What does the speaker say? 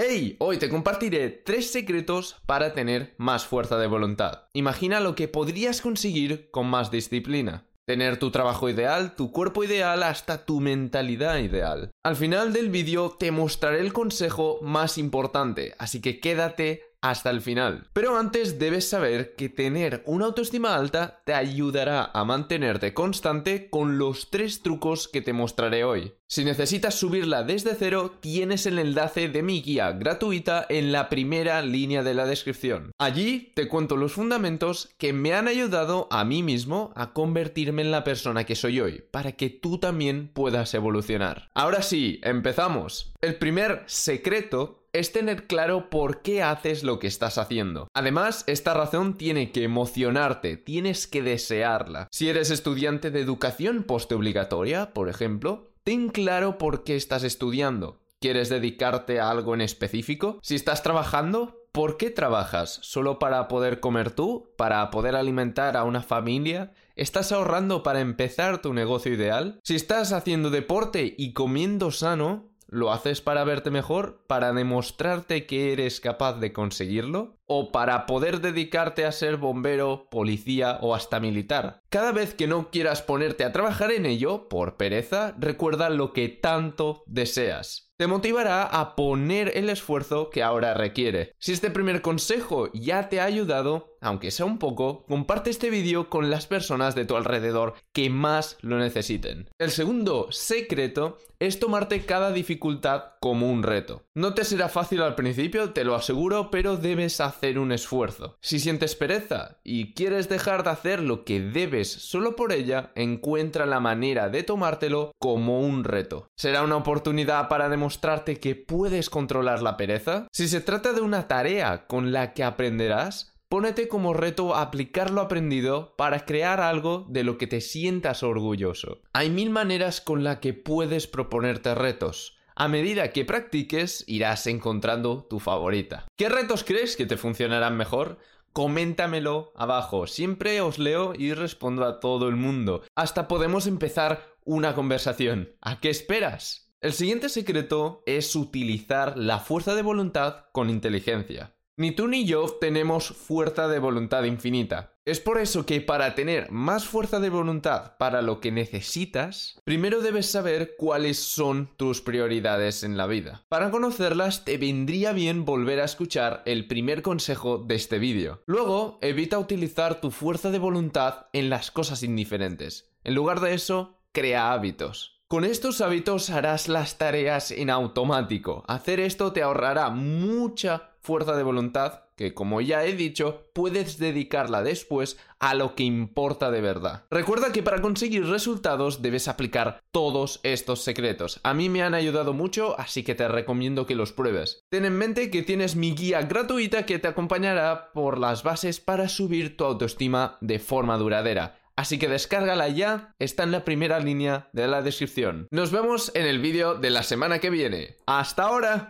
¡Hey! Hoy te compartiré tres secretos para tener más fuerza de voluntad. Imagina lo que podrías conseguir con más disciplina. Tener tu trabajo ideal, tu cuerpo ideal, hasta tu mentalidad ideal. Al final del vídeo te mostraré el consejo más importante, así que quédate hasta el final. Pero antes debes saber que tener una autoestima alta te ayudará a mantenerte constante con los tres trucos que te mostraré hoy. Si necesitas subirla desde cero, tienes el enlace de mi guía gratuita en la primera línea de la descripción. Allí te cuento los fundamentos que me han ayudado a mí mismo a convertirme en la persona que soy hoy, para que tú también puedas evolucionar. Ahora sí, empezamos. El primer secreto es tener claro por qué haces lo que estás haciendo. Además, esta razón tiene que emocionarte, tienes que desearla. Si eres estudiante de educación postobligatoria, por ejemplo, ten claro por qué estás estudiando. ¿Quieres dedicarte a algo en específico? Si estás trabajando, ¿por qué trabajas? ¿Solo para poder comer tú? ¿Para poder alimentar a una familia? ¿Estás ahorrando para empezar tu negocio ideal? Si estás haciendo deporte y comiendo sano, ¿Lo haces para verte mejor? ¿Para demostrarte que eres capaz de conseguirlo? ¿O para poder dedicarte a ser bombero, policía o hasta militar? Cada vez que no quieras ponerte a trabajar en ello, por pereza, recuerda lo que tanto deseas te motivará a poner el esfuerzo que ahora requiere. Si este primer consejo ya te ha ayudado, aunque sea un poco, comparte este vídeo con las personas de tu alrededor que más lo necesiten. El segundo secreto es tomarte cada dificultad como un reto. No te será fácil al principio, te lo aseguro, pero debes hacer un esfuerzo. Si sientes pereza y quieres dejar de hacer lo que debes solo por ella, encuentra la manera de tomártelo como un reto. Será una oportunidad para demostrarte que puedes controlar la pereza. Si se trata de una tarea con la que aprenderás, Pónete como reto aplicar lo aprendido para crear algo de lo que te sientas orgulloso. Hay mil maneras con las que puedes proponerte retos. A medida que practiques, irás encontrando tu favorita. ¿Qué retos crees que te funcionarán mejor? Coméntamelo abajo. Siempre os leo y respondo a todo el mundo. Hasta podemos empezar una conversación. ¿A qué esperas? El siguiente secreto es utilizar la fuerza de voluntad con inteligencia. Ni tú ni yo tenemos fuerza de voluntad infinita. Es por eso que para tener más fuerza de voluntad para lo que necesitas, primero debes saber cuáles son tus prioridades en la vida. Para conocerlas te vendría bien volver a escuchar el primer consejo de este vídeo. Luego, evita utilizar tu fuerza de voluntad en las cosas indiferentes. En lugar de eso, crea hábitos. Con estos hábitos harás las tareas en automático. Hacer esto te ahorrará mucha fuerza de voluntad que, como ya he dicho, puedes dedicarla después a lo que importa de verdad. Recuerda que para conseguir resultados debes aplicar todos estos secretos. A mí me han ayudado mucho, así que te recomiendo que los pruebes. Ten en mente que tienes mi guía gratuita que te acompañará por las bases para subir tu autoestima de forma duradera. Así que descárgala ya, está en la primera línea de la descripción. Nos vemos en el vídeo de la semana que viene. ¡Hasta ahora!